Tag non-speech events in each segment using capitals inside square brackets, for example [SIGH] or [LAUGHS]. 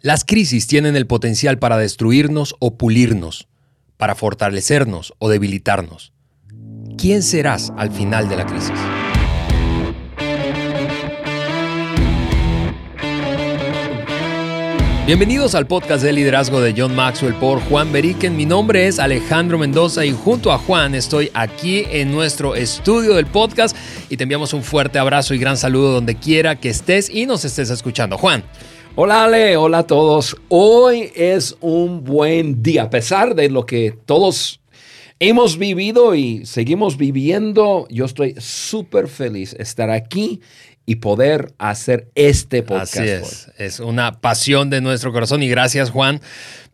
Las crisis tienen el potencial para destruirnos o pulirnos, para fortalecernos o debilitarnos. ¿Quién serás al final de la crisis? Bienvenidos al podcast de liderazgo de John Maxwell por Juan Beriken. Mi nombre es Alejandro Mendoza y junto a Juan estoy aquí en nuestro estudio del podcast y te enviamos un fuerte abrazo y gran saludo donde quiera que estés y nos estés escuchando. Juan. Hola Ale, hola a todos. Hoy es un buen día, a pesar de lo que todos hemos vivido y seguimos viviendo. Yo estoy súper feliz de estar aquí y poder hacer este podcast. Así es, es una pasión de nuestro corazón y gracias Juan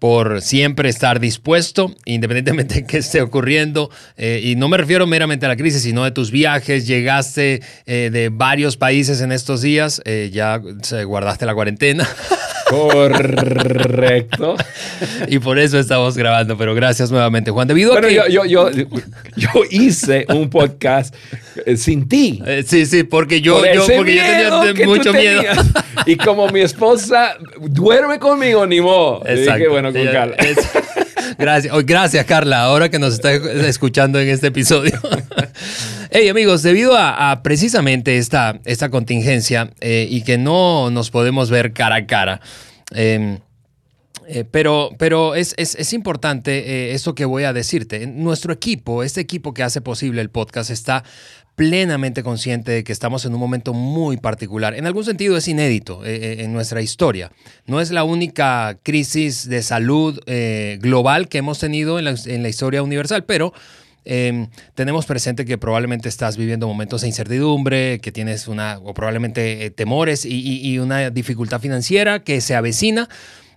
por siempre estar dispuesto, independientemente [LAUGHS] de qué esté ocurriendo. Eh, y no me refiero meramente a la crisis, sino de tus viajes. Llegaste eh, de varios países en estos días, eh, ya guardaste la cuarentena. [LAUGHS] Correcto. y por eso estamos grabando, pero gracias nuevamente, Juan. Debido a que... yo, yo, yo, hice un podcast sin ti. sí, sí, porque yo, yo, porque yo tenía mucho miedo. y como mi esposa duerme conmigo, ni modo. Exacto. bueno, con Carla. [LAUGHS] Gracias, gracias, Carla, ahora que nos está escuchando en este episodio. [LAUGHS] Hey amigos, debido a, precisamente esta, esta contingencia eh, y que no nos podemos ver cara a cara, em, eh, pero, pero es, es, importante eh, esto que voy a decirte. Nuestro equipo, este equipo que hace posible el podcast, está plenamente consciente de que estamos en un momento muy particular. En algún sentido es inédito eh, eh, en nuestra historia. No es la única crisis de salud eh, global que hemos tenido en la, historia universal, pero em, tenemos presente que probablemente estás viviendo momentos de incertidumbre, que tienes una, o probablemente temores y una dificultad financiera que se avecina.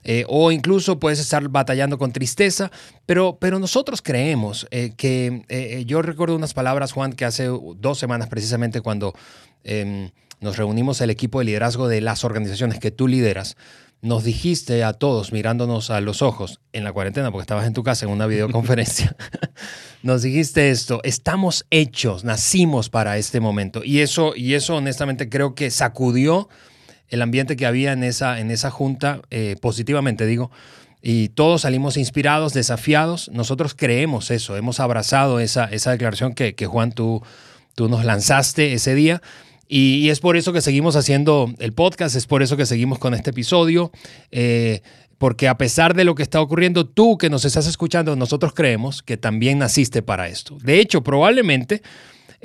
Eh, o incluso puedes estar batallando con tristeza, pero, pero nosotros creemos eh, que eh, yo recuerdo unas palabras, Juan, que hace dos semanas precisamente cuando em, nos reunimos el equipo de liderazgo de las organizaciones que tú lideras, nos dijiste a todos mirándonos a los ojos en la cuarentena, porque estabas en tu casa en una videoconferencia, [LAUGHS] nos dijiste esto, estamos hechos, nacimos para este momento. Y eso, y eso honestamente creo que sacudió el ambiente que había en esa, en esa junta, eh, positivamente digo, y todos salimos inspirados, desafiados. Nosotros creemos eso, hemos abrazado esa, esa declaración que, Juan tú, tú nos lanzaste ese día. Y, es por eso que seguimos haciendo el podcast, es por eso que seguimos con este episodio, eh, porque a pesar de lo que está ocurriendo, tú que nos estás escuchando, nosotros creemos que también naciste para esto. De hecho, probablemente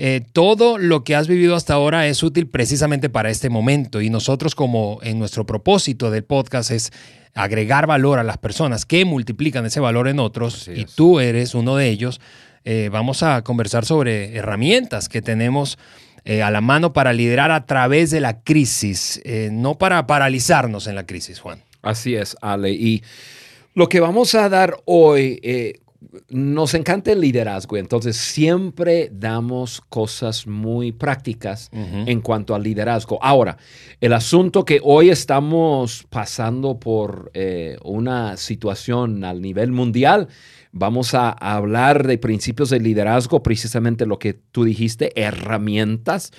eh, todo lo que has vivido hasta ahora es útil precisamente para este momento y nosotros como en nuestro propósito del podcast es agregar valor a las personas que multiplican ese valor en otros y tú eres uno de ellos, eh, vamos a conversar sobre herramientas que tenemos eh, a la mano para liderar a través de la crisis, no para paralizarnos en la crisis, Juan. Así es, Ale. Y lo que vamos a dar hoy nos encanta el liderazgo, entonces siempre damos cosas muy prácticas en cuanto al liderazgo. Ahora, el asunto que hoy estamos pasando por eh, una situación al nivel mundial, vamos a hablar de principios de liderazgo, precisamente lo que tú dijiste, herramientas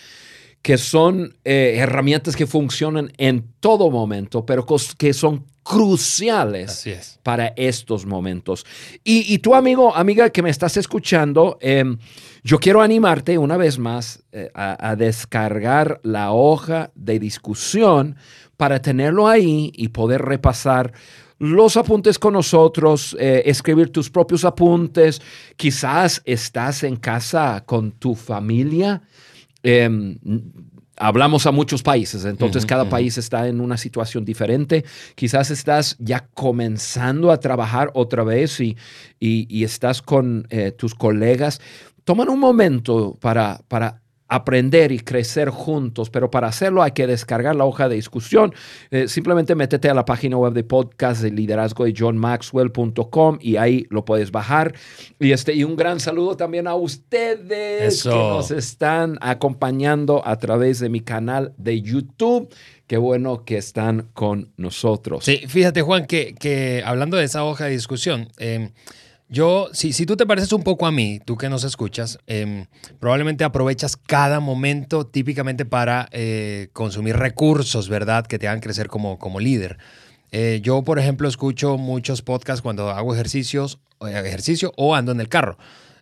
que son eh, herramientas que funcionan en todo momento, pero que son cruciales para estos momentos. Y, tu amigo, amiga que me estás escuchando, em, yo quiero animarte una vez más eh, a, descargar la hoja de discusión para tenerlo ahí y poder repasar los apuntes con nosotros, eh, escribir tus propios apuntes. Quizás estás en casa con tu familia Em, hablamos a muchos países, entonces cada país está en una situación diferente. Quizás estás ya comenzando a trabajar otra vez y, y, estás con eh, tus colegas. Toman un momento para, para aprender y crecer juntos, pero para hacerlo hay que descargar la hoja de discusión. Eh, simplemente métete a la página web de podcast de liderazgo de johnmaxwell.com y ahí lo puedes bajar. Y, este, y un gran saludo también a ustedes que nos están acompañando a través de mi canal de YouTube. Qué bueno que están con nosotros. Sí, fíjate Juan, que, que hablando de esa hoja de discusión, eh, yo, si, si tú te pareces un poco a mí, tú que nos escuchas, em, probablemente aprovechas cada momento típicamente para eh, consumir recursos, ¿verdad? Que te hagan crecer como, como líder. Eh, yo, por ejemplo, escucho muchos podcasts cuando hago ejercicios, ejercicio o ando en el carro.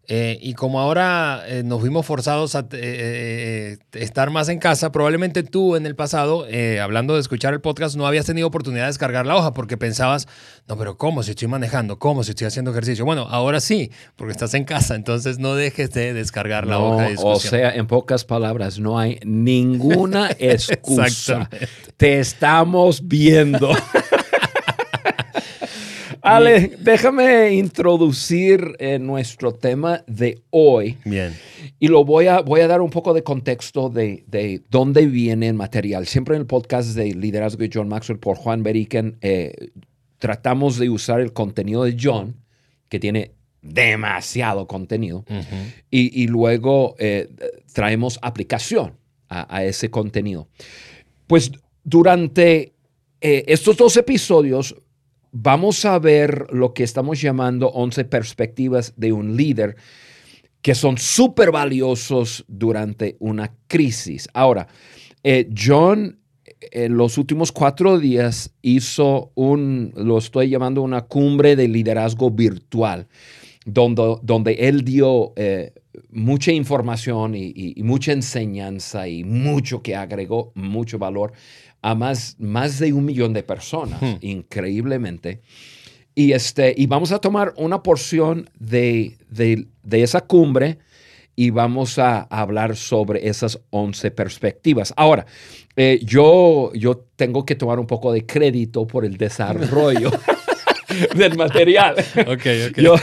Eh, y como ahora eh, nos vimos forzados a eh, estar más en casa, probablemente tú en el pasado, hablando de escuchar el podcast, no habías tenido oportunidad de descargar la hoja porque pensabas, no, pero ¿cómo si estoy manejando? ¿Cómo si estoy haciendo ejercicio? Bueno, ahora sí, porque estás en casa, entonces no dejes de descargar la hoja de discusión. O sea, en pocas palabras, no hay ninguna [LAUGHS] excusa. Te estamos viendo. [LAUGHS] Ale, déjame introducir eh, nuestro tema de hoy. Bien. Y lo voy a, voy a dar un poco de contexto de, de dónde viene el material. Siempre en el podcast de Liderazgo de John Maxwell por Juan Beriken, eh, tratamos de usar el contenido de John, que tiene demasiado contenido, y, luego eh, traemos aplicación a, ese contenido. Pues durante estos dos episodios vamos a ver lo que estamos llamando 11 perspectivas de un líder que son súper valiosos durante una crisis. Ahora, eh, John en los últimos cuatro días hizo un, lo estoy llamando una cumbre de liderazgo virtual, donde, donde él dio eh, mucha información y, mucha enseñanza y mucho que agregó, mucho valor a más, más de un millón de personas, hmm. increíblemente. Y, este, y vamos a tomar una porción de, esa cumbre y vamos a, hablar sobre esas 11 perspectivas. Ahora, eh, yo, yo tengo que tomar un poco de crédito por el desarrollo. [LAUGHS] del material. Okay, okay. Yo,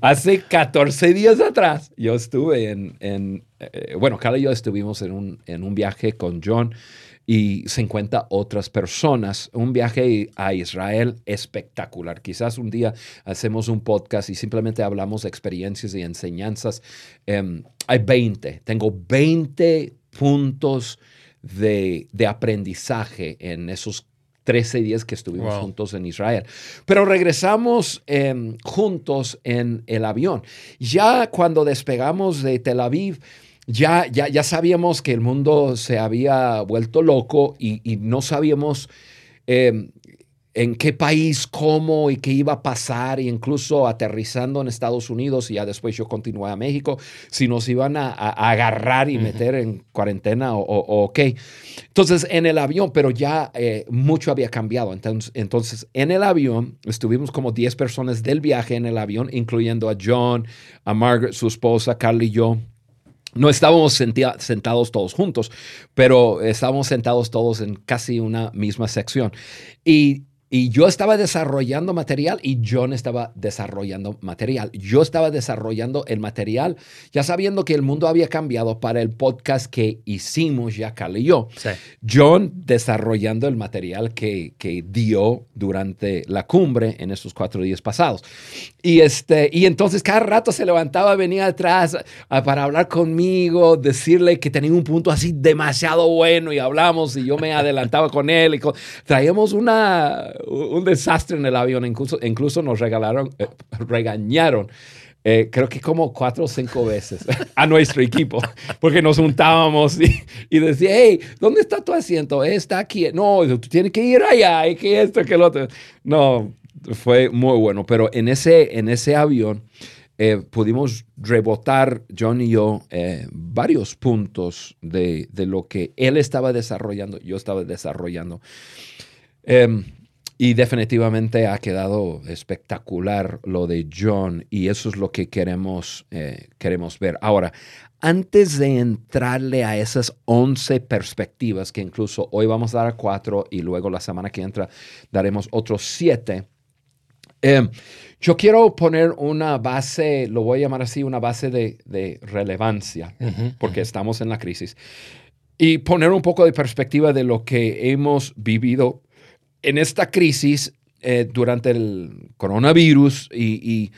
hace 14 días atrás, yo estuve en, en eh, bueno, Carla y yo estuvimos en un, en un viaje con John y 50 otras personas. Un viaje a Israel espectacular. Quizás un día hacemos un podcast y simplemente hablamos de experiencias y enseñanzas. Em, hay 20, tengo 20 puntos de, aprendizaje en esos 13 días que estuvimos juntos en Israel. Pero regresamos em, juntos en el avión. Ya cuando despegamos de Tel Aviv, ya, ya, ya sabíamos que el mundo se había vuelto loco y, no sabíamos em, en qué país, cómo y qué iba a pasar, e incluso aterrizando en Estados Unidos y ya después yo continué a México, si nos iban a, agarrar y meter en cuarentena o, qué. Entonces, en el avión, pero ya eh, mucho había cambiado. Entonces, entonces, en el avión, estuvimos como 10 personas del viaje en el avión, incluyendo a John, a Margaret, su esposa, Carly y yo. No estábamos sentados todos juntos, pero estábamos sentados todos en casi una misma sección. Y y yo estaba desarrollando material y John estaba desarrollando material. Yo estaba desarrollando el material ya sabiendo que el mundo había cambiado para el podcast que hicimos ya Carl y yo. John desarrollando el material que, que, dio durante la cumbre en esos cuatro días pasados. Y, este, y entonces cada rato se levantaba, venía atrás para hablar conmigo, decirle que tenía un punto así demasiado bueno y hablamos y yo me adelantaba con él. Y traíamos una un desastre en el avión. Incluso, incluso nos regalaron, eh, regañaron. Eh, creo que como cuatro o cinco veces [LAUGHS] a nuestro equipo, porque nos juntábamos y, y, decía, hey, ¿dónde está tu asiento? Está aquí. No, tú tienes que ir allá, y que esto, que lo otro. No, fue muy bueno, pero en ese, en ese avión eh, pudimos rebotar, John y yo, varios puntos de, de, lo que él estaba desarrollando, yo estaba desarrollando. Y definitivamente ha quedado espectacular lo de John y eso es lo que queremos, eh, queremos ver. Ahora, antes de entrarle a esas 11 perspectivas, que incluso hoy vamos a dar cuatro y luego la semana que entra daremos otros siete, eh, yo quiero poner una base, lo voy a llamar así, una base de, relevancia, porque estamos en la crisis, y poner un poco de perspectiva de lo que hemos vivido en esta crisis eh, durante el coronavirus y,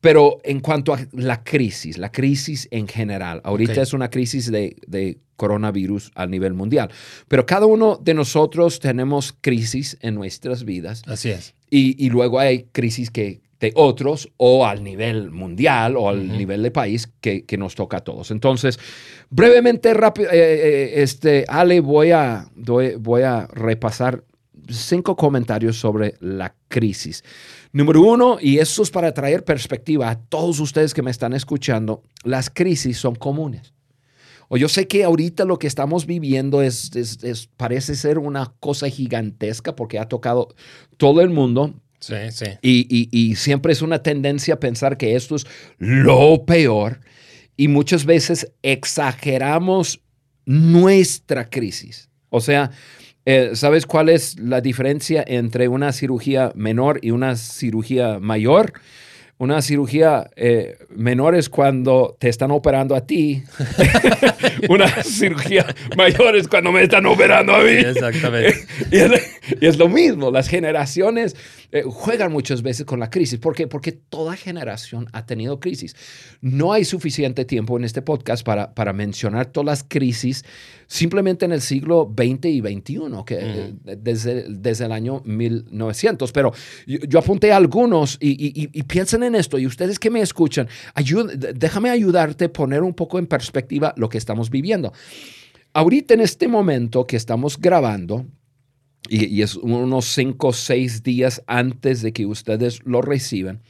pero en cuanto a la crisis, la crisis en general, ahorita es una crisis de, coronavirus a nivel mundial, pero cada uno de nosotros tenemos crisis en nuestras vidas. Así es. Y, luego hay crisis que de otros o al nivel mundial o al nivel de país que, nos toca a todos. Entonces, brevemente, rápido, eh, eh, este, Ale, voy a, voy a repasar cinco comentarios sobre la crisis. Número uno, y esto es para traer perspectiva a todos ustedes que me están escuchando, las crisis son comunes. O yo sé que ahorita lo que estamos viviendo es, parece ser una cosa gigantesca porque ha tocado todo el mundo. Sí, sí. Y, y siempre es una tendencia a pensar que esto es lo peor. Y muchas veces exageramos nuestra crisis. O sea, eh, ¿sabes cuál es la diferencia entre una cirugía menor y una cirugía mayor? Una cirugía eh, menor es cuando te están operando a ti. [LAUGHS] una cirugía mayor es cuando me están operando a mí. Exactamente. [LAUGHS] y, es, lo mismo. Las generaciones eh, juegan muchas veces con la crisis. ¿Por qué? Porque toda generación ha tenido crisis. No hay suficiente tiempo en este podcast para, para mencionar todas las crisis simplemente en el siglo XX y XXI, que, eh, desde, desde el año 1900. Pero yo, apunté algunos y, y, piensen en esto. Y ustedes que me escuchan, déjame ayudarte a poner un poco en perspectiva lo que estamos viviendo. Ahorita en este momento que estamos grabando, y, es unos cinco o seis días antes de que ustedes lo reciban,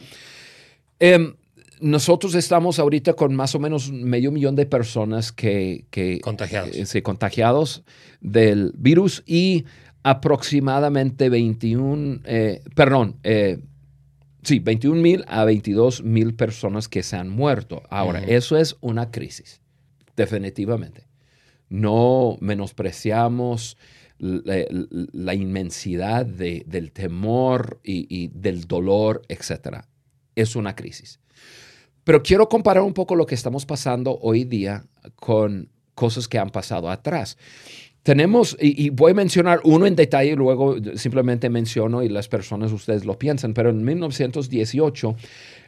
eh, nosotros estamos ahorita con más o menos medio millón de personas que, contagiados. Eh, contagiados del virus y aproximadamente 21, eh, perdón, eh, sí, 21 mil a 22 mil personas que se han muerto. Ahora, eso es una crisis, definitivamente. No menospreciamos la, inmensidad del temor y, del dolor, etc. Es una crisis. Pero quiero comparar un poco lo que estamos pasando hoy día con cosas que han pasado atrás. Tenemos, y, voy a mencionar uno en detalle, luego simplemente menciono y las personas ustedes lo piensan, pero en 1918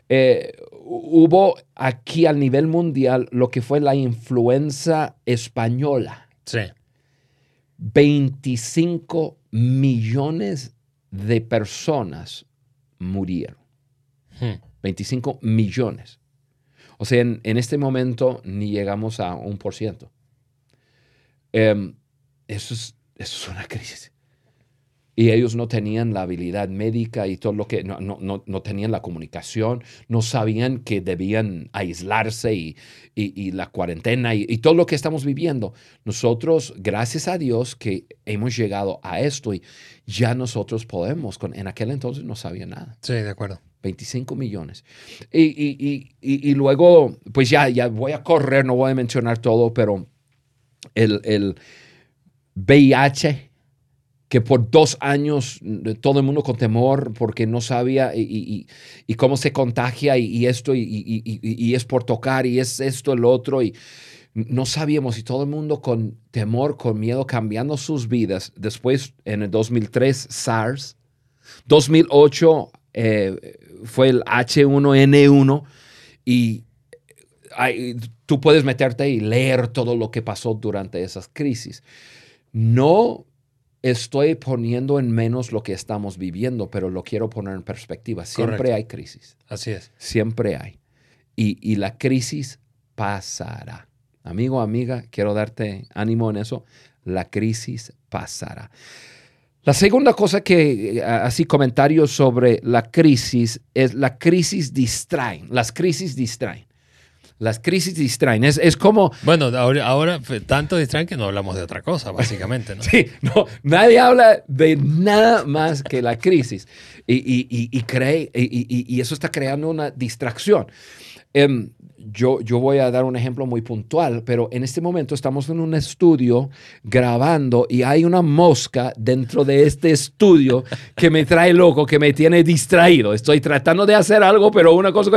eh, hubo aquí a nivel mundial lo que fue la influenza española. Sí. 25 millones de personas murieron. 25 hmm. millones. O sea, en, este momento ni llegamos a un por ciento. Em, eso, es, eso es una [LAUGHS] crisis. Y ellos no tenían la habilidad médica y todo lo que, no, no, no, tenían la comunicación, no sabían que debían aislarse y, y, la cuarentena y, todo lo que estamos viviendo. Nosotros, gracias a Dios que hemos llegado a esto y ya nosotros podemos, con, en aquel entonces no sabía nada. Sí, de acuerdo. 25 millones. Y, luego, pues ya, ya voy a correr, no voy a mencionar todo, pero el, el VIH, que por dos años todo el mundo con temor porque no sabía y, cómo se contagia y, esto y, es por tocar y es esto, el otro y no sabíamos y todo el mundo con temor, con miedo, cambiando sus vidas. Después, en el 2003, SARS. 2008, eh, fue el H1N1 y tú puedes meterte y leer todo lo que pasó durante esas crisis. No estoy poniendo en menos lo que estamos viviendo, pero lo quiero poner en perspectiva. Siempre hay crisis. Así es. Siempre hay. Y, y la crisis pasará. Amigo, amiga, quiero darte ánimo en eso. La crisis pasará. La segunda cosa que, eh, así comentarios sobre la crisis, es la crisis distraen. Las crisis distraen. Las crisis distraen. Es, es como... Bueno, ahora, tanto distraen que no hablamos de otra cosa, básicamente. ¿no? [LAUGHS] sí, no, nadie habla de nada más que la crisis. Y, y, y, cree, y, eso está creando una distracción. Em, yo, yo voy a dar un ejemplo muy puntual, pero en este momento estamos en un estudio grabando y hay una mosca dentro de este estudio que me trae loco, que me tiene distraído. Estoy tratando de hacer algo, pero una cosa...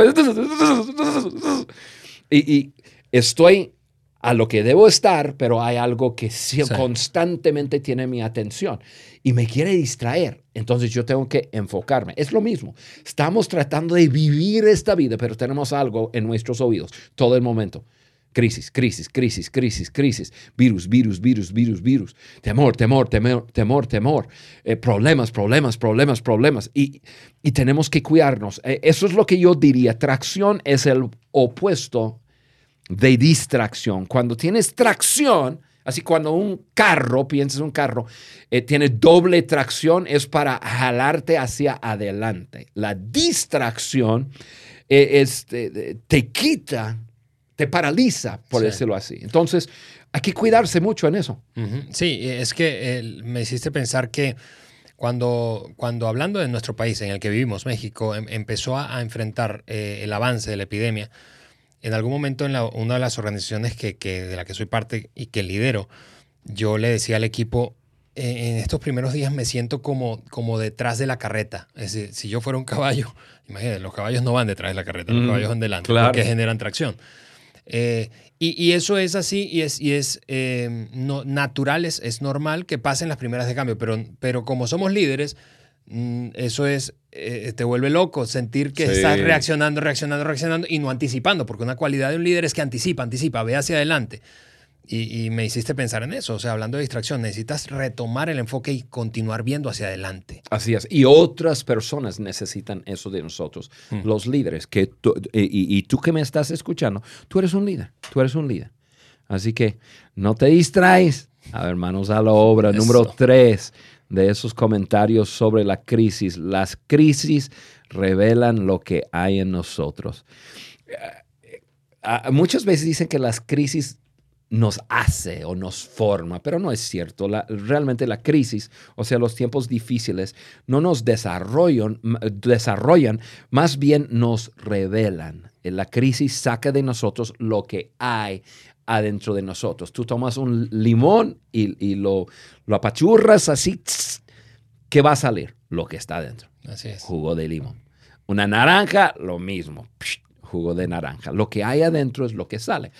Y, y estoy a lo que debo estar, pero hay algo que constantemente tiene mi atención y me quiere distraer. Entonces yo tengo que enfocarme. Es lo mismo. Estamos tratando de vivir esta vida, pero tenemos algo en nuestros oídos todo el momento. Crisis, crisis, crisis, crisis, crisis. Virus, virus, virus, virus, virus. Temor, temor, temor, temor, temor. Eh, problemas, problemas, problemas, problemas. Y, y tenemos que cuidarnos. Eh, eso es lo que yo diría. Tracción es el opuesto de distracción. Cuando tienes tracción, Así cuando un carro, piensas un carro, eh, tiene doble tracción, es para jalarte hacia adelante. La distracción eh, te, quita, te paraliza, por decirlo así. Entonces, hay que cuidarse mucho en eso. Sí, es que me hiciste pensar que cuando, cuando hablando de nuestro país en el que vivimos, México, em, empezó a, enfrentar eh, el avance de la epidemia, en algún momento en una de las organizaciones que, de la que soy parte y que lidero, yo le decía al equipo, eh, en estos primeros días me siento como, como detrás de la carreta. Es decir, si yo fuera un caballo, [LAUGHS] imagínense, los caballos no van detrás de la carreta, los mm, caballos van delante, porque generan tracción. Eh, y, eso es así y es, y es eh, no, natural, es, normal que pasen las primeras de cambio, pero, pero como somos líderes, mm, eso es, eh, te vuelve loco sentir que estás reaccionando, reaccionando, reaccionando y no anticipando, porque una cualidad de un líder es que anticipa, anticipa, ve hacia adelante. Y, me hiciste pensar en eso, o sea, hablando de distracción, necesitas retomar el enfoque y continuar viendo hacia adelante. Así es, y otras personas necesitan eso de nosotros, mm. los líderes, que y, tú que me estás escuchando, tú eres un líder, tú eres un líder. Así que no te distraes. A ver, manos a la obra. Número tres de esos comentarios sobre la crisis. Las crisis revelan lo que hay en nosotros. Eh, eh, muchas veces dicen que las crisis nos hace o nos forma, pero no es cierto. realmente la crisis, o sea, los tiempos difíciles, no nos desarrollan, desarrollan, más bien nos revelan. La crisis saca de nosotros lo que hay adentro de nosotros. Tú tomas un limón y, lo, lo, apachurras así, ¿qué va a salir? Lo que está adentro. Así es. Jugo de limón. Una naranja, lo mismo. Jugo de naranja. Lo que hay adentro es lo que sale.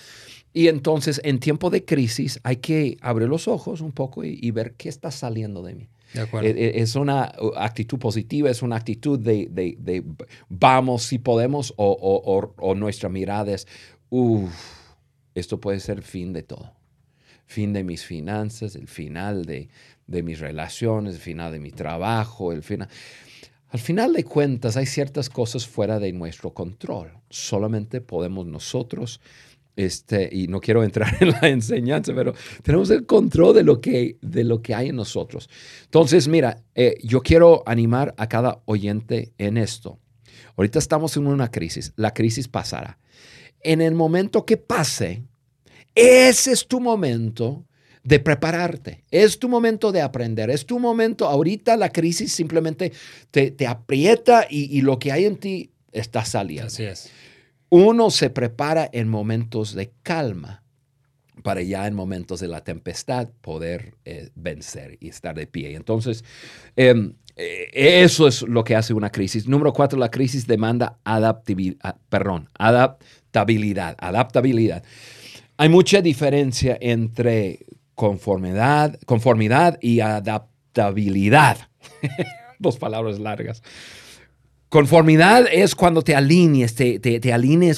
Y entonces, en tiempo de crisis, hay que abrir los ojos un poco y, ver qué está saliendo de mí. De acuerdo. E, e, es una actitud positiva, es una actitud de, vamos si podemos, o, nuestra mirada es, uff, esto puede ser el fin de todo. Fin de mis finanzas, el final de, mis relaciones, el final de mi trabajo, el final... Al final de cuentas, hay ciertas cosas fuera de nuestro control. Solamente podemos nosotros este, y no quiero entrar [LAUGHS] en la enseñanza, pero tenemos el control de lo que, de lo que hay en nosotros. Entonces, mira, eh, yo quiero animar a cada oyente en esto. Ahorita estamos en una crisis, la crisis pasará. En el momento que pase, ese es tu momento de prepararte, es tu momento de aprender, es tu momento, ahorita la crisis simplemente te, te aprieta y, y lo que hay en ti está saliendo. Así es uno se prepara en momentos de calma para ya en momentos de la tempestad poder eh, vencer y estar de pie. Entonces, em, eh, eso es lo que hace una crisis. Número cuatro, la crisis demanda adaptabilidad, ah, adaptabilidad, adaptabilidad. Hay mucha diferencia entre conformidad, conformidad y adaptabilidad. [LAUGHS] Dos palabras largas. Conformidad es cuando te alinees, te, te,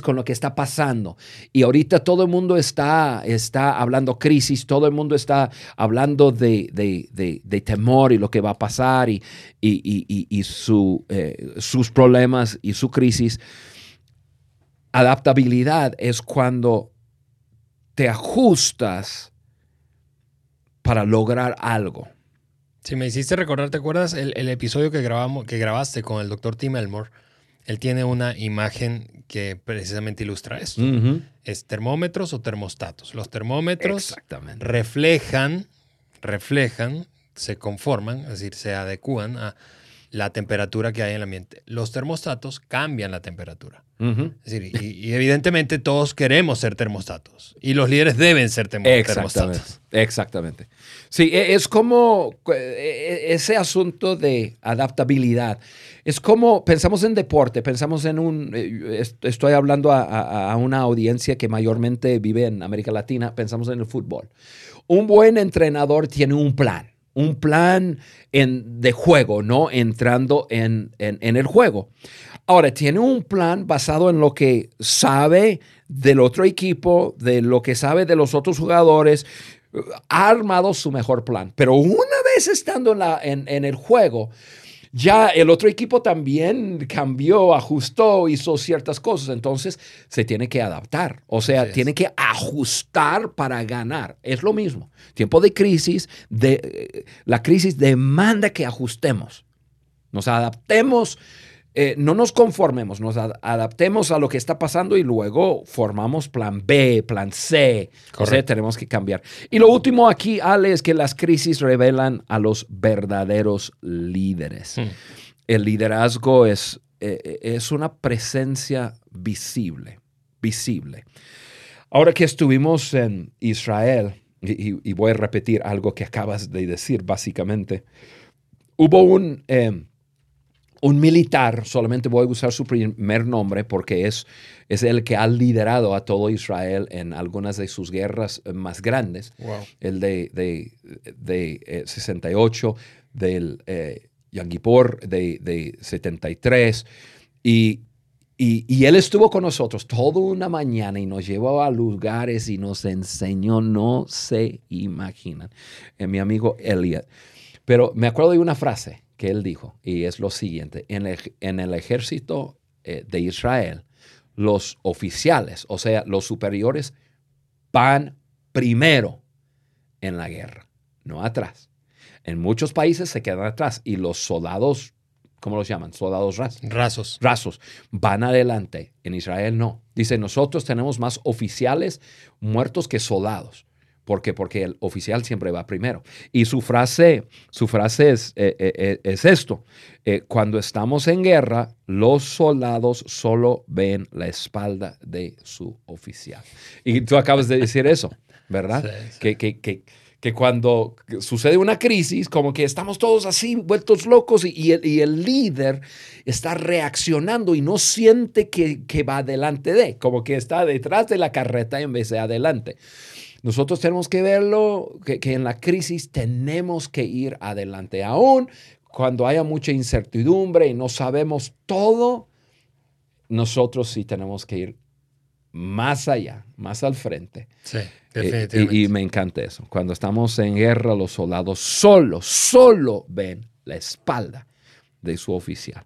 con lo que está pasando. Y ahorita todo el mundo está, está hablando crisis, todo el mundo está hablando de, temor y lo que va a pasar y, y, su, eh, sus problemas y su crisis. Adaptabilidad es cuando te ajustas para lograr algo. Si me hiciste recordar, ¿te acuerdas el, episodio que, grabamos, que grabaste con el doctor Tim Elmore? Él tiene una imagen que precisamente ilustra esto. Es termómetros o termostatos. Los termómetros reflejan, reflejan, se conforman, es decir, se adecúan a la temperatura que hay en el ambiente. Los termostatos cambian la temperatura. Es decir, y, evidentemente todos queremos ser termostatos y los líderes deben ser termostatos. Exactamente. Sí, e, es como e, e, ese asunto de adaptabilidad. Es como pensamos en deporte, pensamos en un, eh, estoy hablando a, una audiencia que mayormente vive en América Latina, pensamos en el fútbol. Un buen entrenador tiene un plan un plan en, de juego, ¿no? Entrando en, el juego. Ahora, tiene un plan basado en lo que sabe del otro equipo, de lo que sabe de los otros jugadores. Ha armado su mejor plan. Pero una vez estando en, la, en, el juego, ya el otro equipo también cambió, ajustó, hizo ciertas cosas, entonces se tiene que adaptar, o sea, tiene que ajustar para ganar. Es lo mismo. Tiempo de crisis, de, la crisis demanda que ajustemos, nos adaptemos eh, no nos conformemos, nos adaptemos a lo que está pasando y luego formamos plan B, plan C. O sea, tenemos que cambiar. Y lo último aquí, Ale, es que las crisis revelan a los verdaderos líderes. Hmm. El liderazgo es, eh, eh, es una presencia visible, visible. Ahora que estuvimos en Israel, y, voy a repetir algo que acabas de decir, básicamente, hubo un un militar, solamente voy a usar su primer nombre porque es, es el que ha liderado a todo Israel en algunas de sus guerras eh, más grandes, el de, de, 68, eh, del eh, de, de 73, y, y, él estuvo con nosotros toda una mañana y nos llevó a lugares y nos enseñó, no se imaginan, mi amigo Elliot. Pero me acuerdo de una frase que él dijo, y es lo siguiente, en el, ejército eh, de Israel, los oficiales, o sea, los superiores, van primero en la guerra, no atrás. En muchos países se quedan atrás y los soldados, ¿cómo los llaman? Soldados rasos. Rasos. Rasos. Van adelante. En Israel no. Dice, nosotros tenemos más oficiales muertos que soldados. ¿Por qué? Porque el oficial siempre va primero. Y su frase, su frase es, eh, eh, eh, es esto. cuando estamos en guerra, los soldados solo ven la espalda de su oficial. Y tú acabas de decir eso, ¿verdad? Que, que, cuando sucede una crisis, como que estamos todos así, vueltos locos, y, el, y el, líder está reaccionando y no siente que, que va delante de, como que está detrás de la carreta en vez de adelante. Nosotros tenemos que verlo, que, en la crisis tenemos que ir adelante. Aún cuando haya mucha incertidumbre y no sabemos todo, nosotros sí tenemos que ir más allá, más al frente. Sí, eh, definitivamente. Y, me encanta eso. Cuando estamos en guerra, los soldados solo, solo ven la espalda de su oficial.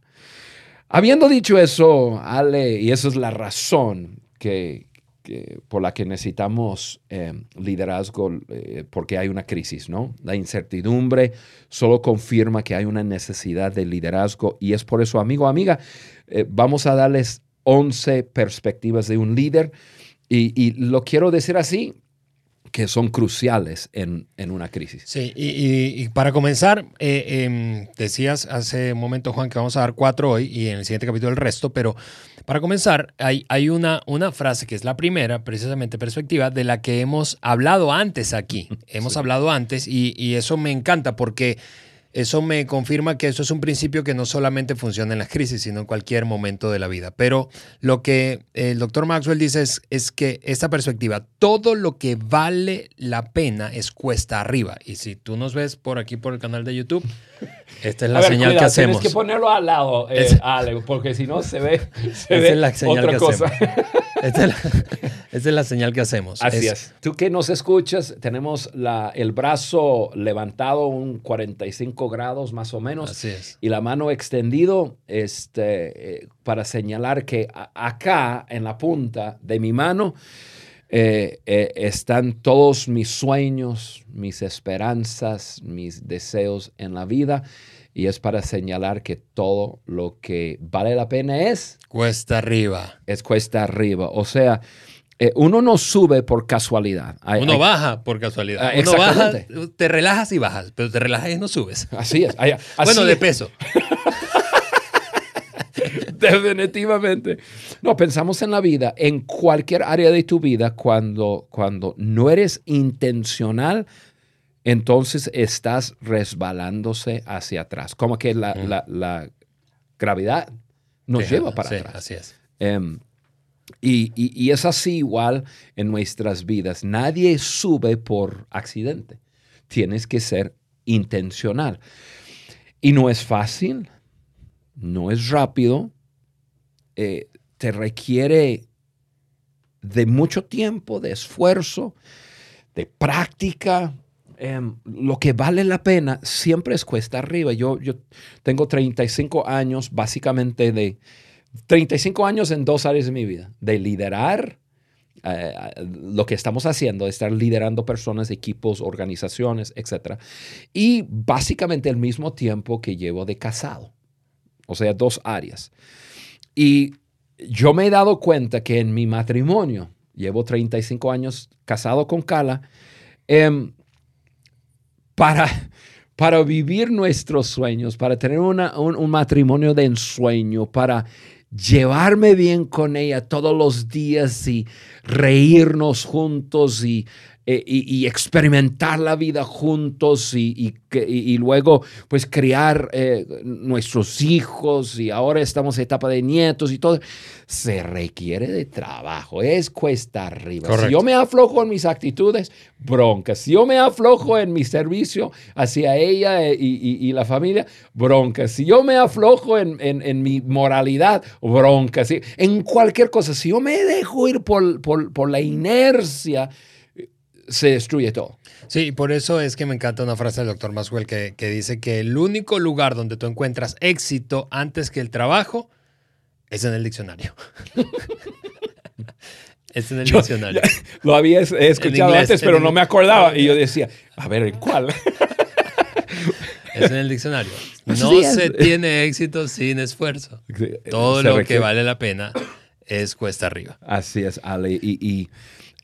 Habiendo dicho eso, Ale, y esa es la razón que, por la que necesitamos eh, liderazgo eh, porque hay una crisis, ¿no? La incertidumbre solo confirma que hay una necesidad de liderazgo y es por eso, amigo, amiga, eh, vamos a darles 11 perspectivas de un líder y, y, lo quiero decir así que son cruciales en, en una crisis. Sí, y, y, para comenzar, em, decías hace un momento, Juan, que vamos a dar cuatro hoy y en el siguiente capítulo el resto, pero para comenzar, hay, hay una, una frase que es la primera, precisamente perspectiva, de la que hemos hablado antes aquí. [LAUGHS] hemos hablado antes y, y eso me encanta porque eso me confirma que eso es un principio que no solamente funciona en las crisis, sino en cualquier momento de la vida. Pero lo que el doctor Maxwell dice es, es, que esta perspectiva, todo lo que vale la pena es cuesta arriba. Y si tú nos ves por aquí por el canal de YouTube, esta es la señal que hacemos. Tienes que ponerlo al lado, eh, Ale, porque si no se ve, [LAUGHS] se es la señal otra cosa. [LAUGHS] Esta es, la, señal que hacemos. Así es. Tú que nos escuchas, tenemos la, el brazo levantado un 45 grados más o menos. Así es. Y la mano extendido este, eh, para señalar que acá, en la punta de mi mano, eh, eh, están todos mis sueños, mis esperanzas, mis deseos en la vida. Y es para señalar que todo lo que vale la pena es... Cuesta arriba. Es cuesta arriba. O sea, eh, uno no sube por casualidad. uno baja por casualidad. Ah, uno baja, te relajas y bajas, pero te relajas y no subes. Así es. [LAUGHS] bueno, de peso. [LAUGHS] [LAUGHS] Definitivamente. No, pensamos en la vida, en cualquier área de tu vida, cuando, cuando no eres intencional, entonces estás resbalándose hacia atrás. Como que la, gravedad nos lleva para atrás. Así es. Em, y, y, es así igual en nuestras vidas. Nadie sube por accidente. Tienes que ser intencional. Y no es fácil, no es rápido, eh, te requiere de mucho tiempo, de esfuerzo, de práctica. em, lo que vale la pena siempre es cuesta arriba. Yo, yo tengo 35 años básicamente de 35 años en dos áreas de mi vida, de liderar eh, lo que estamos haciendo, de estar liderando personas, equipos, organizaciones, etc. Y básicamente el mismo tiempo que llevo de casado, o sea, dos áreas. Y yo me he dado cuenta que en mi matrimonio, llevo 35 años casado con Cala, em, para, [LAUGHS] para vivir nuestros sueños, para tener un, un, matrimonio de ensueño, para llevarme bien con ella todos los días y reírnos juntos y eh, y, experimentar la vida juntos y, y luego pues criar eh, nuestros hijos y ahora estamos en etapa de nietos y todo, se requiere de trabajo, es cuesta arriba. Si yo me aflojo en mis actitudes, bronca. Si yo me aflojo en mi servicio hacia ella eh, y, la familia, bronca. Si yo me aflojo en, en, mi moralidad, bronca. Si, en cualquier cosa, si yo me dejo ir por, por, por la inercia, se destruye todo. Sí, por eso es que me encanta una frase del doctor Maxwell que, dice que el único lugar donde tú encuentras éxito antes que el trabajo es en el diccionario. [LAUGHS] es en el diccionario. lo había escuchado antes, pero no me acordaba. Y yo decía, a ver, ¿en cuál? [LAUGHS] es en el diccionario. [LAUGHS] No se tiene éxito sin esfuerzo. Todo lo que vale la pena es cuesta arriba. Así es, Ale. y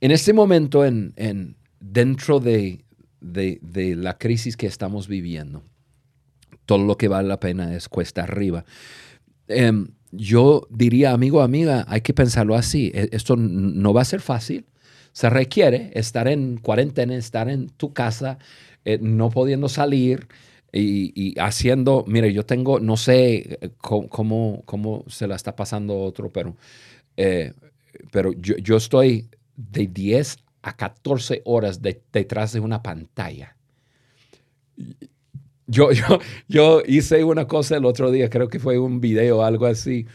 en este momento, en, dentro de, la crisis que estamos viviendo, todo lo que vale la pena es cuesta arriba. Em, yo diría, amigo, amiga, hay que pensarlo así. E, esto no va a ser fácil. Se requiere estar en cuarentena, estar en tu casa, eh, no pudiendo salir y, haciendo, mire, yo tengo, no sé eh, cómo, cómo, se la está pasando otro, pero, eh, pero yo, yo estoy de 10 a 14 horas detrás de una pantalla. Yo, yo, yo hice una cosa el otro día, creo que fue un video o algo así,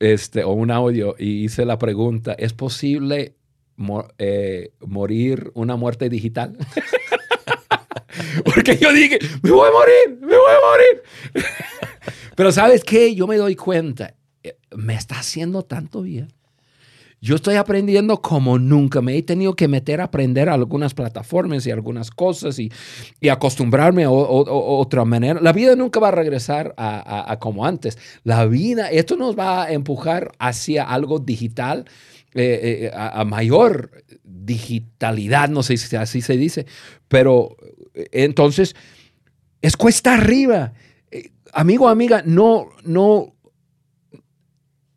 este, o un audio, y hice la pregunta, ¿es posible eh, morir una muerte digital? [LAUGHS] Porque yo dije, me voy a morir, me voy a morir. [LAUGHS] Pero sabes qué, yo me doy cuenta, eh, me está haciendo tanto bien. Yo estoy aprendiendo como nunca. Me he tenido que meter a aprender algunas plataformas y algunas cosas y, acostumbrarme a, otra manera. La vida nunca va a regresar a, como antes. La vida, esto nos va a empujar hacia algo digital, eh, eh, a, mayor digitalidad, no sé si así se dice, pero eh, entonces es cuesta arriba. amigo, amiga, no, no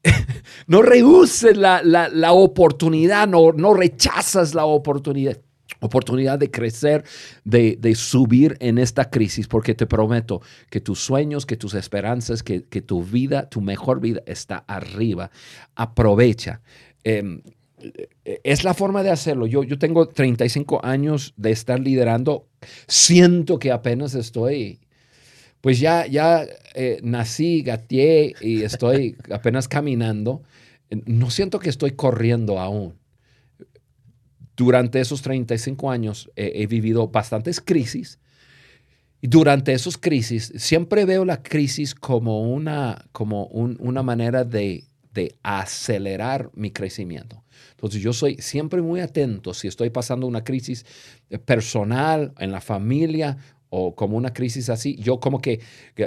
[LAUGHS] no rehuses la, oportunidad, no, no rechazas la oportunidad oportunidad de crecer, de, subir en esta crisis, porque te prometo que tus sueños, que tus esperanzas, que, tu vida, tu mejor vida está arriba. Aprovecha. Em, es la forma de hacerlo. Yo, yo tengo 35 años de estar liderando. Siento que apenas estoy pues ya, ya eh, nací, gateé y estoy [LAUGHS] apenas caminando. No siento que estoy corriendo aún. Durante esos 35 años he vivido bastantes crisis. Y durante esos crisis siempre veo la crisis como una, como una manera de, de acelerar mi crecimiento. Entonces yo soy siempre muy atento si estoy pasando una crisis personal, en la familia o como una crisis así, yo como que,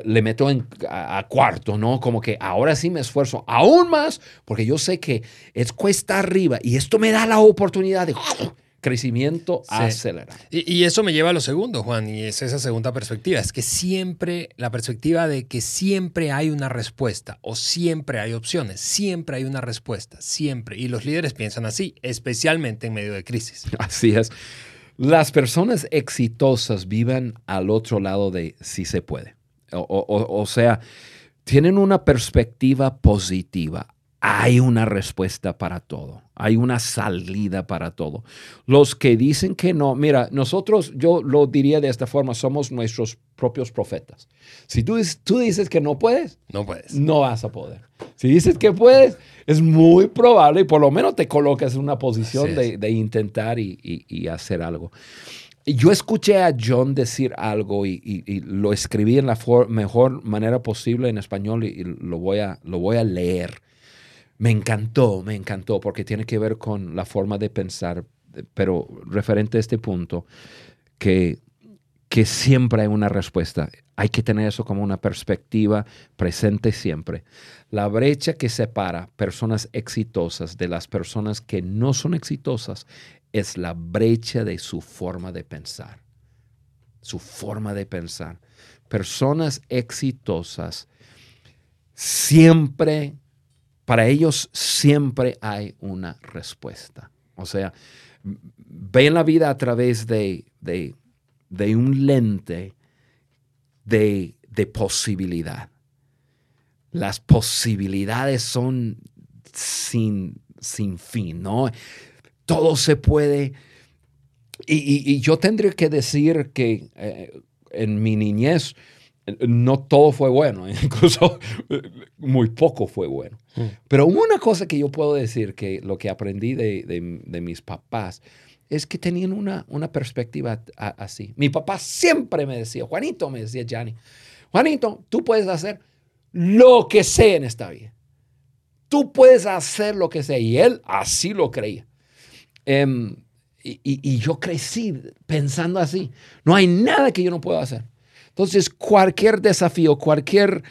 le meto en, a, cuarto, ¿no? Como que ahora sí me esfuerzo aún más porque yo sé que es cuesta arriba y esto me da la oportunidad de crecimiento acelerado. Y, y, eso me lleva a lo segundo, Juan, y es esa segunda perspectiva, es que siempre, la perspectiva de que siempre hay una respuesta o siempre hay opciones, siempre hay una respuesta, siempre. Y los líderes piensan así, especialmente en medio de crisis. [LAUGHS] Así es. Las personas exitosas viven al otro lado de si se puede. O, sea, tienen una perspectiva positiva. Hay una respuesta para todo. Hay una salida para todo. Los que dicen que no, mira, nosotros, yo lo diría de esta forma, somos nuestros propios profetas. Si tú, tú dices que no puedes, no puedes. No vas a poder. Si dices que puedes, es muy probable y por lo menos te colocas en una posición de, intentar y, hacer algo. yo escuché a John decir algo y, lo escribí en la mejor manera posible en español y, lo, voy a, lo voy a leer. Me encantó, me encantó porque tiene que ver con la forma de pensar, pero referente a este punto, que, que siempre hay una respuesta. Hay que tener eso como una perspectiva presente siempre. La brecha que separa personas exitosas de las personas que no son exitosas es la brecha de su forma de pensar. Su forma de pensar. Personas exitosas siempre, para ellos siempre hay una respuesta. O sea, ven la vida a través de, de, un lente de, de posibilidad. Las posibilidades son sin, sin fin, ¿no? todo se puede. Y, yo tendría que decir que eh, en mi niñez no todo fue bueno, [LAUGHS] incluso muy poco fue bueno. Mm. Pero una cosa que yo puedo decir que lo que aprendí de, mis papás es que tenían una, una perspectiva así. Mi papá siempre me decía, Juanito, me decía Johnny, Juanito, tú puedes hacer lo que sea en esta vida. Tú puedes hacer lo que sea. Y él así lo creía. Em, y, yo crecí pensando así. No hay nada que yo no pueda hacer. Entonces, cualquier desafío, cualquier,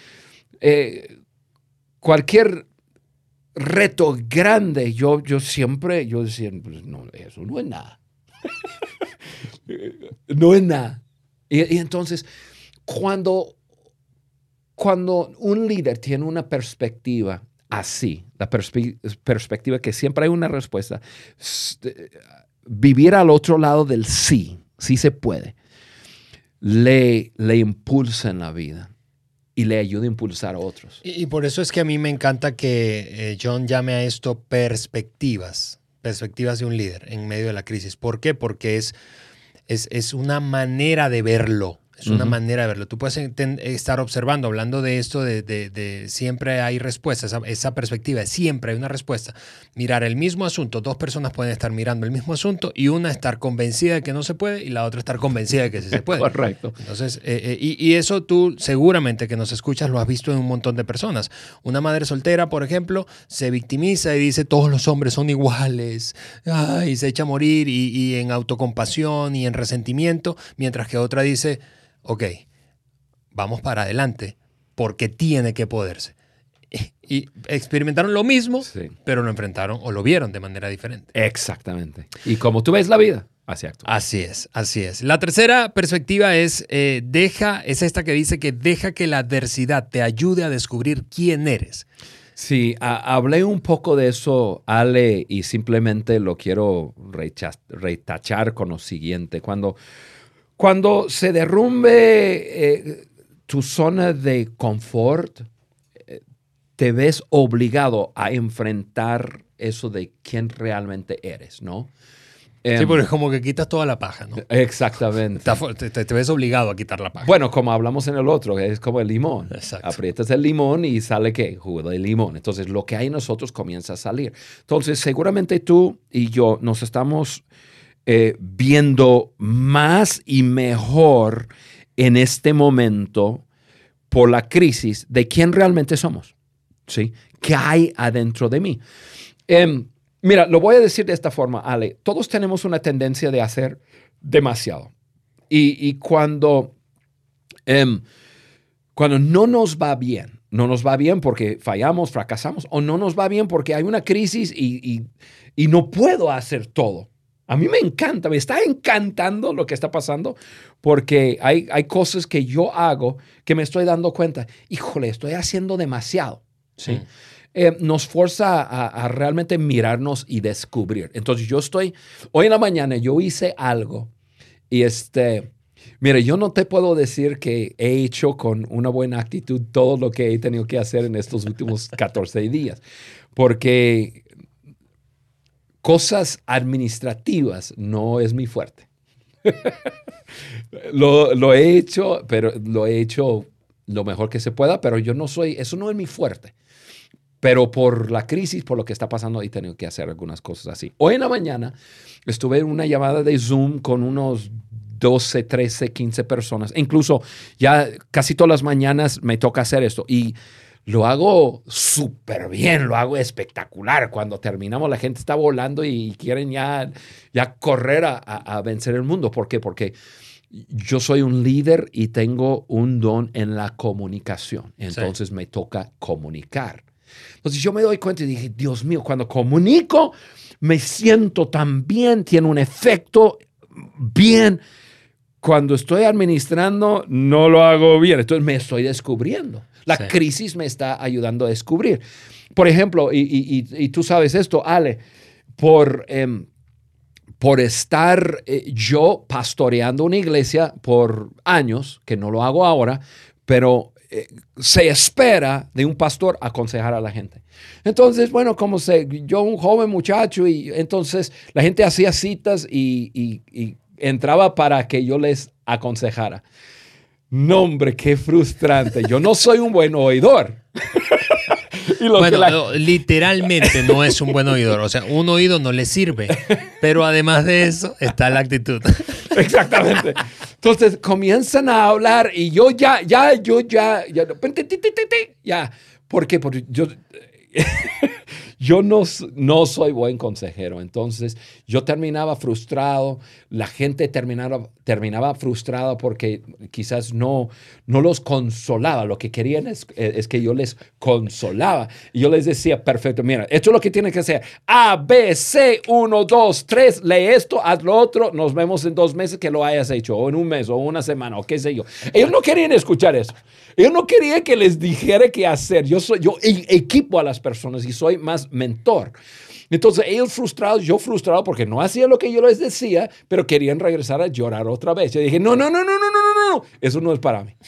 eh, cualquier reto grande, yo, yo siempre, yo decía, pues, no, eso no es nada. [LAUGHS] no es nada. Y, entonces, cuando, cuando un líder tiene una perspectiva así, la perspectiva que siempre hay una respuesta, vivir al otro lado del sí, sí se puede, le, le impulsa en la vida y le ayuda a impulsar a otros. Y, por eso es que a mí me encanta que eh, John llame a esto perspectivas, perspectivas de un líder en medio de la crisis. ¿Por qué? Porque es, es, es una manera de verlo. Es una manera de verlo. Tú puedes estar observando, hablando de esto, de, siempre hay respuesta, esa, esa, perspectiva, siempre hay una respuesta. Mirar el mismo asunto, dos personas pueden estar mirando el mismo asunto y una estar convencida de que no se puede y la otra estar convencida de que sí se puede. [LAUGHS] Correcto. Entonces, eh, eh, y, y, eso tú seguramente que nos escuchas lo has visto en un montón de personas. Una madre soltera, por ejemplo, se victimiza y dice todos los hombres son iguales, y se echa a morir y, y en autocompasión y en resentimiento, mientras que otra dice ok, vamos para adelante, porque tiene que poderse. Y experimentaron lo mismo, pero lo enfrentaron o lo vieron de manera diferente. Exactamente. Y como tú ves la vida, así actúa. Así es, así es. La tercera perspectiva es, eh, deja, es esta que dice que deja que la adversidad te ayude a descubrir quién eres. Sí, hablé un poco de eso, Ale, y simplemente lo quiero retachar con lo siguiente. Cuando cuando se derrumbe eh, tu zona de confort, eh, te ves obligado a enfrentar eso de quién realmente eres, ¿no? Sí, em, porque como que quitas toda la paja, ¿no? Exactamente. Te, ves obligado a quitar la paja. Bueno, como hablamos en el otro, es como el limón. Exacto. Aprietas el limón y sale ¿qué? Jugo de limón. Entonces, lo que hay en nosotros comienza a salir. Entonces, seguramente tú y yo nos estamos eh, viendo más y mejor en este momento por la crisis de quién realmente somos. ¿Sí? ¿Qué hay adentro de mí? Em, mira, lo voy a decir de esta forma, Ale. Todos tenemos una tendencia de hacer demasiado. Y, cuando, em, cuando no nos va bien, no nos va bien porque fallamos, fracasamos, o no nos va bien porque hay una crisis y no puedo hacer todo. A mí me encanta, me está encantando lo que está pasando porque hay, hay cosas que yo hago que me estoy dando cuenta, híjole, estoy haciendo demasiado. ¿sí? Mm. Eh, nos fuerza a, realmente mirarnos y descubrir. Entonces yo estoy, hoy en la mañana yo hice algo y este, mire, yo no te puedo decir que he hecho con una buena actitud todo lo que he tenido que hacer en estos últimos 14 días, porque cosas administrativas no es mi fuerte. [LAUGHS] lo, he hecho, pero lo he hecho lo mejor que se pueda, pero yo no soy, eso no es mi fuerte. Pero por la crisis, por lo que está pasando, he tenido que hacer algunas cosas así. Hoy en la mañana estuve en una llamada de Zoom con unos 12, 13, 15 personas. Incluso ya casi todas las mañanas me toca hacer esto y lo hago súper bien, lo hago espectacular. Cuando terminamos la gente está volando y quieren ya, ya correr a, vencer el mundo. ¿Por qué? Porque yo soy un líder y tengo un don en la comunicación. Entonces me toca comunicar. Entonces yo me doy cuenta y dije, Dios mío, cuando comunico, me siento tan bien, tiene un efecto bien. Cuando estoy administrando, no lo hago bien. Entonces me estoy descubriendo. La crisis me está ayudando a descubrir. Por ejemplo, y, tú sabes esto, Ale, por, em, por estar eh, yo pastoreando una iglesia por años, que no lo hago ahora, pero eh, se espera de un pastor aconsejar a la gente. Entonces, bueno, como sé, yo un joven muchacho y entonces la gente hacía citas y, y entraba para que yo les aconsejara. No, hombre, qué frustrante. Yo no soy un buen oidor. [LAUGHS] bueno, literalmente no es un buen oidor. O sea, un oído no le sirve. Pero además de eso está la actitud. [LAUGHS] Exactamente. Entonces comienzan a hablar y yo ya, ya, yo ya, ya, ya. ¿Por qué? Porque yo yo no, no soy buen consejero. Entonces yo terminaba frustrado, la gente terminaba, terminaba frustrada porque quizás no, no los consolaba. Lo que querían es, es, que yo les consolaba. Y yo les decía, perfecto, mira, esto es lo que tiene que hacer. A, B, C, 1, 2, 3, lee esto, haz lo otro, nos vemos en dos meses que lo hayas hecho, o en un mes, o una semana, o qué sé yo. Ellos no querían escuchar eso. Ellos no querían que les dijera qué hacer. Yo, soy, yo e, equipo a las personas y soy más mentor. Entonces ellos frustrados, yo frustrado porque no hacía lo que yo les decía, pero querían regresar a llorar otra vez. Yo dije, no, no, no, no, no, no, no, no, eso no es para mí. [LAUGHS]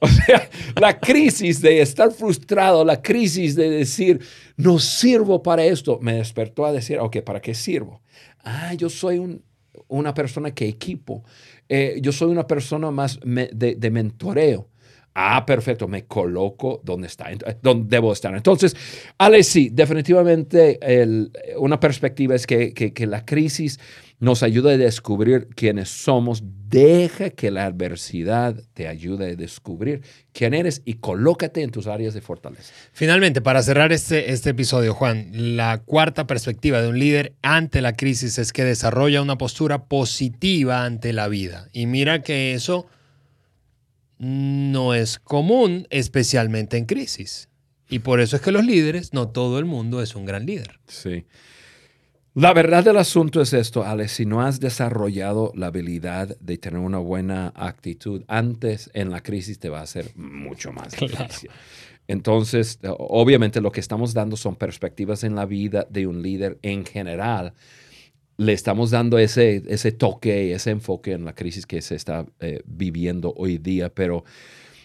O sea, la crisis de estar frustrado, la crisis de decir, no sirvo para esto, me despertó a decir, ok, ¿para qué sirvo? Ah, yo soy un, una persona que equipo. Eh, yo soy una persona más de, de mentoreo. Ah, perfecto, me coloco donde, está, debo estar. Entonces, Ale, sí, definitivamente una perspectiva es que, que, la crisis nos ayuda a descubrir quiénes somos. Deja que la adversidad te ayude a descubrir quién eres y colócate en tus áreas de fortaleza. Finalmente, para cerrar este, este episodio, Juan, la cuarta perspectiva de un líder ante la crisis es que desarrolla una postura positiva ante la vida. Y mira que eso no es común, especialmente en crisis. Y por eso es que los líderes, no todo el mundo es un gran líder. Sí. La verdad del asunto es esto, Alex, si no has desarrollado la habilidad de tener una buena actitud antes en la crisis te va a ser mucho más difícil. Entonces, obviamente lo que estamos dando son perspectivas en la vida de un líder en general, le estamos dando ese, ese toque, ese enfoque en la crisis que se está eh, viviendo hoy día. Pero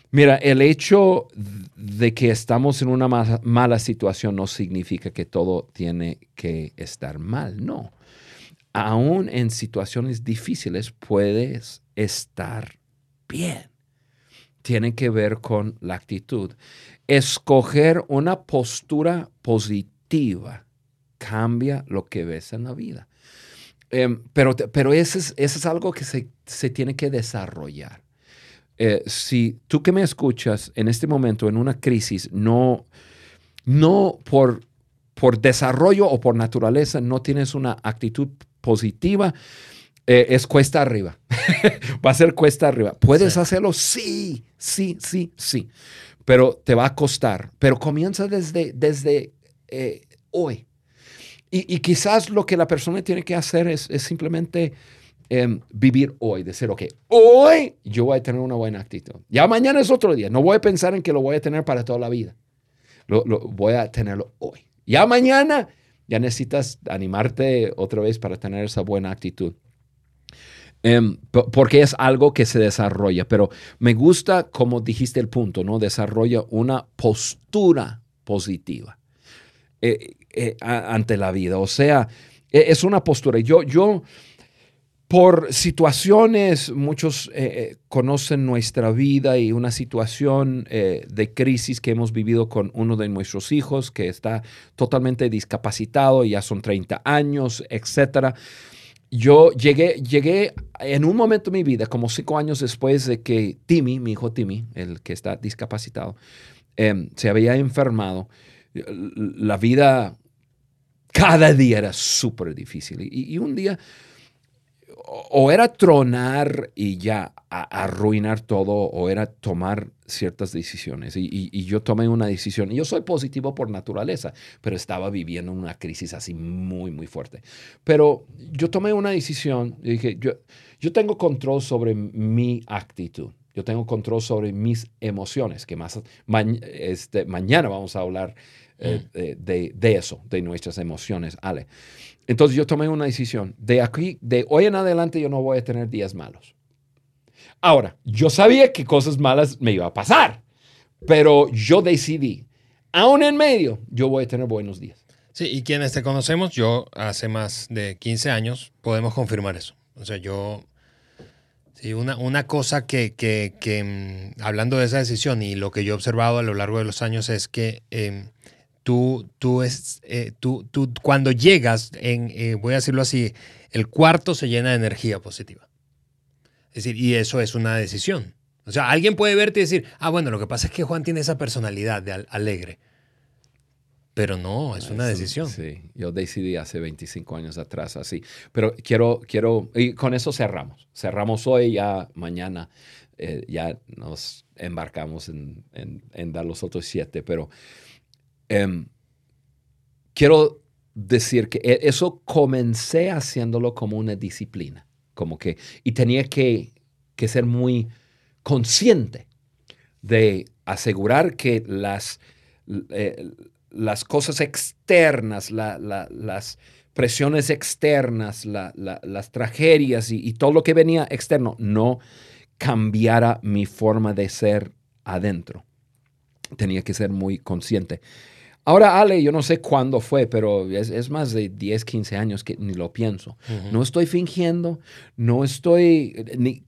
mira, el hecho de que estamos en una mala situación no significa que todo tiene que estar mal, no. Aún en situaciones difíciles puedes estar bien. Tiene que ver con la actitud. Escoger una postura positiva cambia lo que ves en la vida. Em, pero pero eso es, es algo que se, se tiene que desarrollar. Eh, si tú que me escuchas en este momento en una crisis, no, no por, por desarrollo o por naturaleza no tienes una actitud positiva, eh, es cuesta arriba. [LAUGHS] va a ser cuesta arriba. ¿Puedes hacerlo? Sí, sí, sí, sí. Pero te va a costar. Pero comienza desde, desde eh, hoy. Y, quizás lo que la persona tiene que hacer es, simplemente em, vivir hoy, decir, ok, hoy yo voy a tener una buena actitud. Ya mañana es otro día. No voy a pensar en que lo voy a tener para toda la vida. Lo, voy a tenerlo hoy. Ya mañana ya necesitas animarte otra vez para tener esa buena actitud. Em, porque es algo que se desarrolla, pero me gusta como dijiste el punto, ¿no? Desarrolla una postura positiva. Eh, eh, ante la vida. O sea, e, es una postura. Yo, yo por situaciones, muchos eh, conocen nuestra vida y una situación de crisis que hemos vivido con uno de nuestros hijos que está totalmente discapacitado, ya son 30 años, etc. yo llegué, llegué en un momento de mi vida, como cinco años después de que Timmy, mi hijo Timmy, el que está discapacitado, em, se había enfermado. La vida cada día era súper difícil. Y, un día, o era tronar y ya arruinar todo, o era tomar ciertas decisiones. Y, yo tomé una decisión. Y yo soy positivo por naturaleza, pero estaba viviendo una crisis así muy, muy fuerte. Pero yo tomé una decisión y dije, yo, yo tengo control sobre mi actitud. Yo tengo control sobre mis emociones, que más este, mañana vamos a hablar eh, de, de, eso, de nuestras emociones, Ale. Entonces yo tomé una decisión. De aquí, de hoy en adelante, yo no voy a tener días malos. Ahora, yo sabía que cosas malas me iban a pasar, pero yo decidí, aún en medio, yo voy a tener buenos días. Sí, y quienes te conocemos, yo hace más de 15 años, podemos confirmar eso. O sea, yo Sí, una, una cosa que, que, que, mm, hablando de esa decisión y lo que yo he observado a lo largo de los años es que em, tú, tú, es, eh, tú, tú, cuando llegas, en, eh, voy a decirlo así, el cuarto se llena de energía positiva. Es decir, y eso es una decisión. O sea, alguien puede verte y decir, ah, bueno, lo que pasa es que Juan tiene esa personalidad de alegre. Pero no, es una decisión. Sí, yo decidí hace 25 años atrás así. Pero quiero, quiero, y con eso cerramos. Cerramos hoy, ya mañana eh, ya nos embarcamos en, en, dar los otros siete. Pero em, quiero decir que e, eso comencé haciéndolo como una disciplina. Como que, y tenía que, ser muy consciente de asegurar que las... Eh, las cosas externas, las presiones externas, las tragedias y, todo lo que venía externo no cambiara mi forma de ser adentro. Tenía que ser muy consciente. Ahora, Ale, yo no sé cuándo fue, pero es, más de 10, 15 años que ni lo pienso. No estoy fingiendo, no estoy... Ni,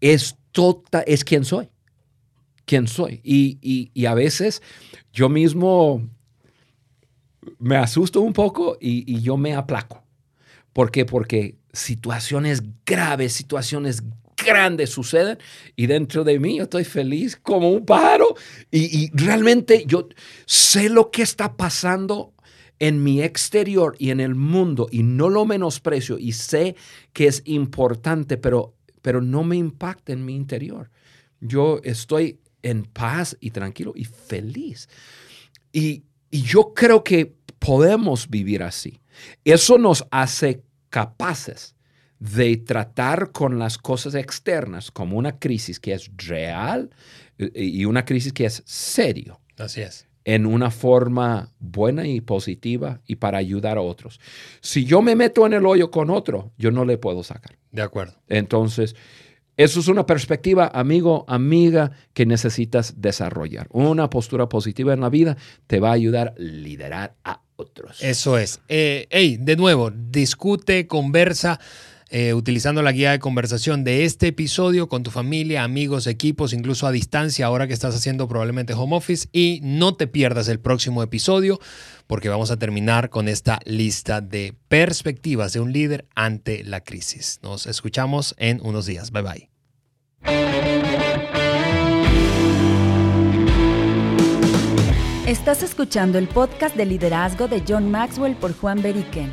es, tota, es quien soy. Quien soy. y a veces yo mismo me asusto un poco y, yo me aplaco. ¿Por qué? Porque situaciones graves, situaciones grandes suceden y dentro de mí yo estoy feliz como un pájaro y, y, realmente yo sé lo que está pasando en mi exterior y en el mundo y no lo menosprecio y sé que es importante, pero, pero no me impacta en mi interior. Yo estoy en paz y tranquilo y feliz. Y, yo creo que podemos vivir así. Eso nos hace capaces de tratar con las cosas externas como una crisis que es real eh, y una crisis que es serio. Así es. En una forma buena y positiva y para ayudar a otros. Si yo me meto en el hoyo con otro, yo no le puedo sacar. De acuerdo. Entonces, eso es una perspectiva, amigo, amiga, que necesitas desarrollar. Una postura positiva en la vida te va a ayudar a liderar a otros. Eso es. Eh, hey, de nuevo, discute, conversa. Eh, utilizando la guía de conversación de este episodio con tu familia, amigos, equipos, incluso a distancia, ahora que estás haciendo probablemente home office. Y no te pierdas el próximo episodio porque vamos a terminar con esta lista de perspectivas de un líder ante la crisis. Nos escuchamos en unos días. Bye bye. Estás escuchando el podcast de liderazgo de John Maxwell por Juan Beriken.